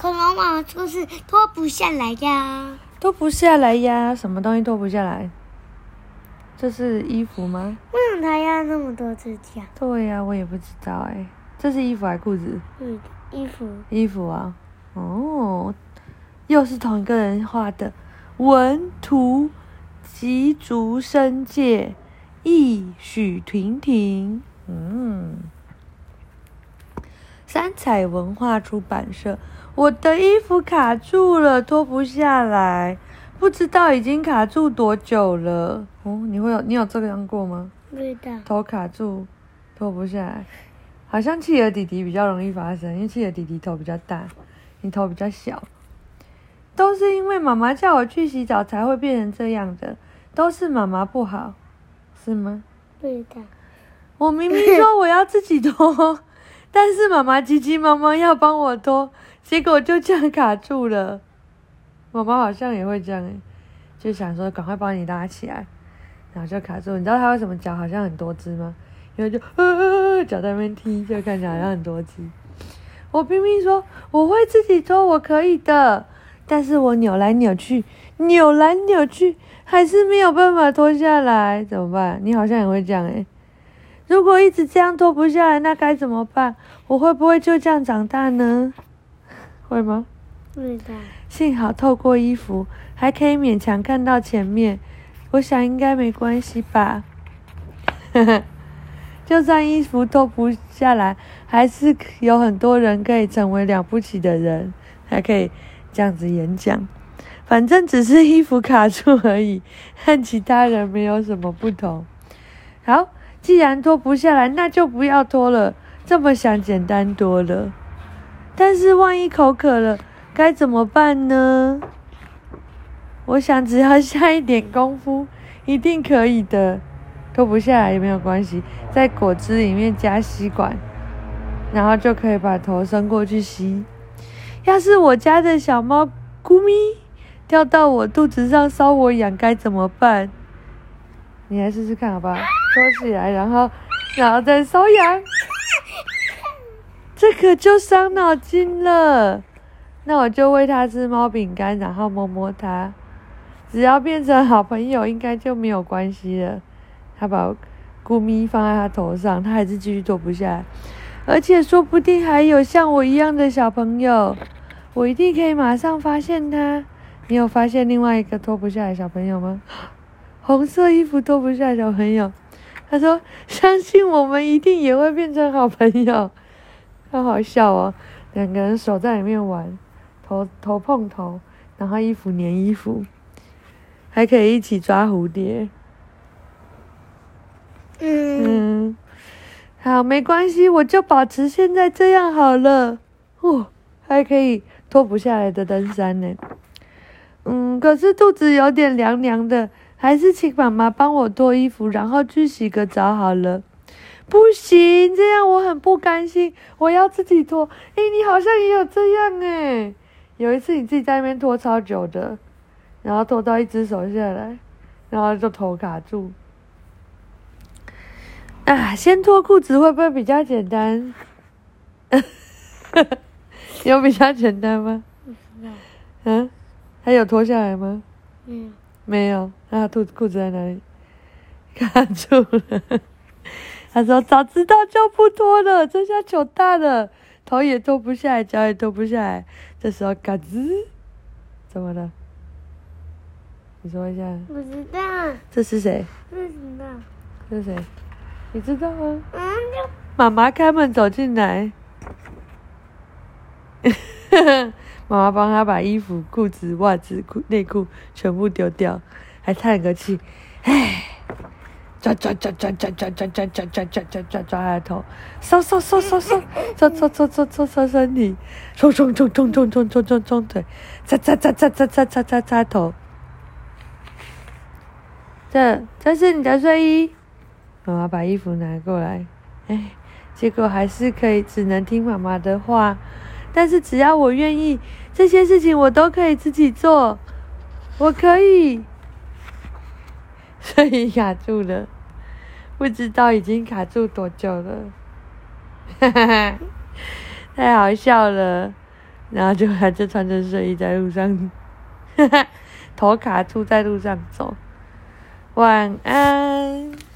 恐龙妈妈就是脱不下来呀。脱不下来呀？什么东西脱不下来？这是衣服吗？为什么它要那么多指甲？对呀，我也不知道哎。这是衣服还是裤子？嗯，衣服。衣服啊，哦，又是同一个人画的。文图：吉竹伸介，意许婷婷。嗯，三彩文化出版社。我的衣服卡住了，脱不下来。不知道已经卡住多久了哦？你会有你有这样过吗？不知道。头卡住，脱不下来，好像企鹅弟弟比较容易发生，因为企鹅弟弟头比较大，你头比较小。都是因为妈妈叫我去洗澡才会变成这样的，都是妈妈不好，是吗？不知道。我明明说我要自己脱，但是妈妈急急忙忙要帮我脱，结果就这样卡住了。妈妈好像也会这样，就想说赶快帮你拉起来，然后就卡住。你知道它为什么脚好像很多只吗？因为就呃脚在那边踢，就看起来好像很多只。我拼命说我会自己脱，我可以的，但是我扭来扭去，扭来扭去，还是没有办法脱下来，怎么办？你好像也会这样诶。如果一直这样脱不下来，那该怎么办？我会不会就这样长大呢？会吗？会的。幸好透过衣服还可以勉强看到前面，我想应该没关系吧。呵 呵就算衣服脱不下来，还是有很多人可以成为了不起的人，还可以这样子演讲。反正只是衣服卡住而已，和其他人没有什么不同。好，既然脱不下来，那就不要脱了。这么想简单多了。但是万一口渴了？该怎么办呢？我想只要下一点功夫，一定可以的。脱不下来也没有关系，在果汁里面加吸管，然后就可以把头伸过去吸。要是我家的小猫咕咪掉到我肚子上烧我痒，该怎么办？你来试试看好不好？拖起来，然后，然后再搔痒。这可就伤脑筋了。那我就喂它吃猫饼干，然后摸摸它，只要变成好朋友，应该就没有关系了。他把咕咪放在他头上，他还是继续脱不下来，而且说不定还有像我一样的小朋友，我一定可以马上发现他。你有发现另外一个脱不下来小朋友吗？红色衣服脱不下来小朋友，他说：“相信我们一定也会变成好朋友。”好好笑哦，两个人手在里面玩。头头碰头，然后衣服粘衣服，还可以一起抓蝴蝶。嗯，好，没关系，我就保持现在这样好了。哦，还可以脱不下来的登山呢。嗯，可是肚子有点凉凉的，还是请妈妈帮我脱衣服，然后去洗个澡好了。不行，这样我很不甘心，我要自己脱。哎，你好像也有这样哎。有一次你自己在那边脱超久的，然后脱到一只手下来，然后就头卡住。啊，先脱裤子会不会比较简单？有比较简单吗？嗯，还有脱下来吗？没有。没有。那裤裤子在哪里？卡住了。他说：“早知道就不脱了，这下糗大了。”头也脱不下来，脚也脱不下来，这时候嘎吱，怎么了？你说一下。不知道。这是谁？不知道。这是谁？你知道吗？嗯。妈妈开门走进来，妈妈帮他把衣服、裤子、袜子、裤内裤全部丢掉，还叹个气，唉。抓抓抓抓抓抓抓抓抓抓抓抓抓抓他头，收收收收收，搓搓搓搓搓搓身体，冲冲冲冲冲冲冲冲冲腿，擦擦擦擦擦擦擦擦擦头。这这是你的睡衣，妈妈把衣服拿过来，哎，结果还是可以，只能听妈妈的话。但是只要我愿意，这些事情我都可以自己做，我可以。所以卡住了，不知道已经卡住多久了，哈哈哈，太好笑了！然后就还是穿着睡衣在路上，哈 哈头卡住在路上走。晚安。